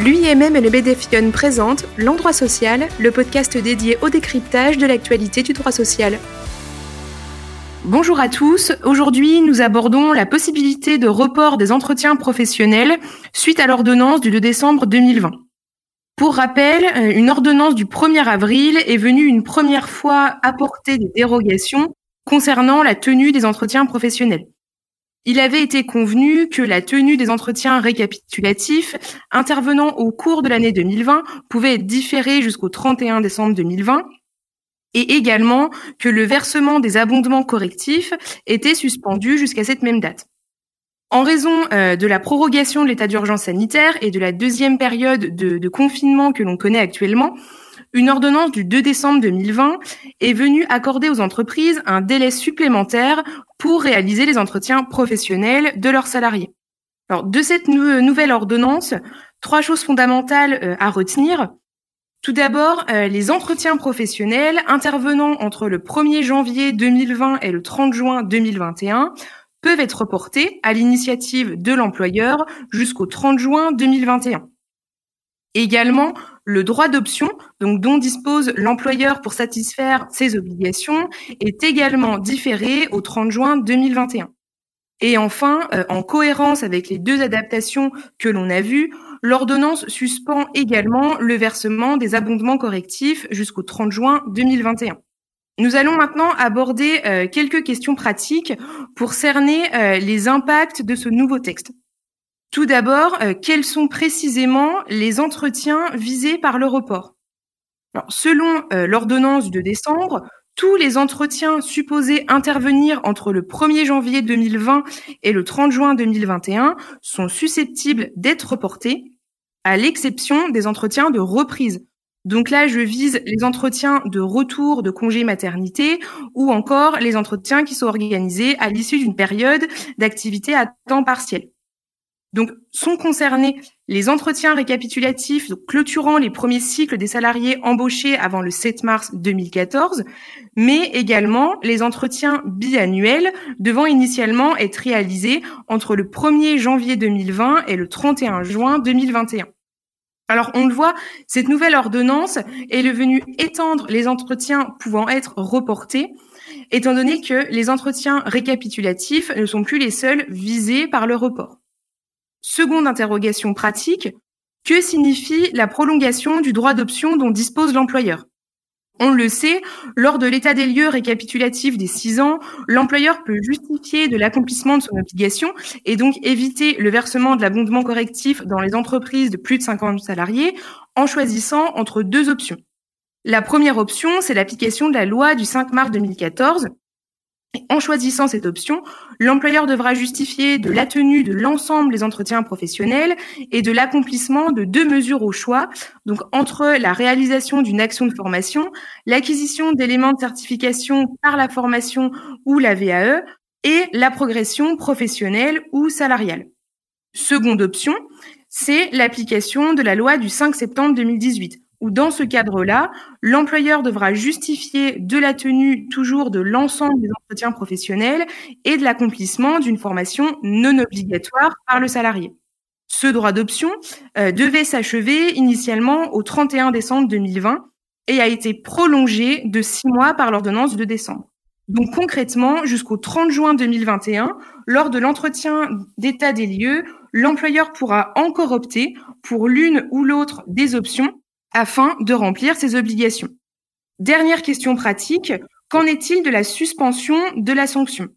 L'UIMM et le BDFION présentent L'Endroit Social, le podcast dédié au décryptage de l'actualité du droit social. Bonjour à tous. Aujourd'hui, nous abordons la possibilité de report des entretiens professionnels suite à l'ordonnance du 2 décembre 2020. Pour rappel, euh, une ordonnance du 1er avril est venue une première fois apporter des dérogations concernant la tenue des entretiens professionnels. Il avait été convenu que la tenue des entretiens récapitulatifs intervenant au cours de l'année 2020 pouvait être différée jusqu'au 31 décembre 2020 et également que le versement des abondements correctifs était suspendu jusqu'à cette même date. En raison euh, de la prorogation de l'état d'urgence sanitaire et de la deuxième période de, confinement que l'on connaît actuellement, une ordonnance du 2 décembre 2020 est venue accorder aux entreprises un délai supplémentaire pour réaliser les entretiens professionnels de leurs salariés. Alors, de cette nouvelle ordonnance, trois choses fondamentales euh, à retenir. Tout d'abord, euh, les entretiens professionnels intervenant entre le 1er janvier 2020 et le 30 juin 2021 peuvent être reportés à l'initiative de l'employeur jusqu'au 30 juin 2021. Également, le droit d'option, donc dont dispose l'employeur pour satisfaire ses obligations, est également différé au 30 juin 2021. Et enfin, euh, en cohérence avec les deux adaptations que l'on a vues, l'ordonnance suspend également le versement des abondements correctifs jusqu'au 30 juin 2021. Nous allons maintenant aborder euh, quelques questions pratiques pour cerner euh, les impacts de ce nouveau texte. Tout d'abord, euh, quels sont précisément les entretiens visés par le report? Selon l'ordonnance 2 décembre, tous les entretiens supposés intervenir entre le 1er janvier 2020 et le 30 juin 2021 sont susceptibles d'être reportés, à l'exception des entretiens de reprise. Donc là, je vise les entretiens de retour de congé maternité ou encore les entretiens qui sont organisés à l'issue d'une période d'activité à temps partiel. Donc, sont concernés les entretiens récapitulatifs clôturant les premiers cycles des salariés embauchés avant le 7 mars 2014, mais également les entretiens biannuels devant initialement être réalisés entre le 1er janvier 2020 et le 31 juin 2021. Alors, on le voit, cette nouvelle ordonnance est venue étendre les entretiens pouvant être reportés, étant donné que les entretiens récapitulatifs ne sont plus les seuls visés par le report. Seconde interrogation pratique, que signifie la prolongation du droit d'option dont dispose l'employeur? On le sait, lors de l'état des lieux récapitulatif des six ans, l'employeur peut justifier de l'accomplissement de son obligation et donc éviter le versement de l'abondement correctif dans les entreprises de plus de 50 salariés en choisissant entre deux options. La première option, c'est l'application de la loi du 5 mars 2014 en choisissant cette option, l'employeur devra justifier de la tenue de l'ensemble des entretiens professionnels et de l'accomplissement de deux mesures au choix, donc entre la réalisation d'une action de formation, l'acquisition d'éléments de certification par la formation ou la VAE et la progression professionnelle ou salariale. Seconde option, c'est l'application de la loi du 5 septembre 2018 où dans ce cadre-là, l'employeur devra justifier de la tenue toujours de l'ensemble des entretiens professionnels et de l'accomplissement d'une formation non obligatoire par le salarié. Ce droit d'option euh, devait s'achever initialement au 31 décembre 2020 et a été prolongé de six mois par l'ordonnance de décembre. Donc concrètement, jusqu'au 30 juin 2021, lors de l'entretien d'état des lieux, l'employeur pourra encore opter pour l'une ou l'autre des options afin de remplir ses obligations. Dernière question pratique, qu'en est-il de la suspension de la sanction?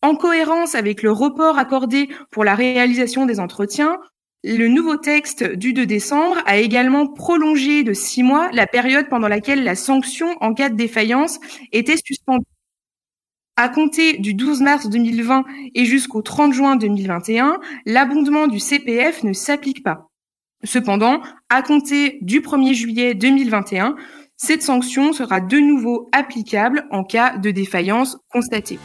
En cohérence avec le report accordé pour la réalisation des entretiens, le nouveau texte du 2 décembre a également prolongé de six mois la période pendant laquelle la sanction en cas de défaillance était suspendue. À compter du 12 mars 2020 et jusqu'au 30 juin 2021, l'abondement du CPF ne s'applique pas. Cependant, à compter du 1er juillet 2021, cette sanction sera de nouveau applicable en cas de défaillance constatée.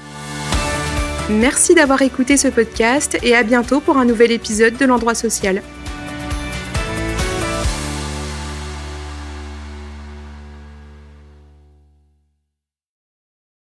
Merci d'avoir écouté ce podcast et à bientôt pour un nouvel épisode de l'endroit social.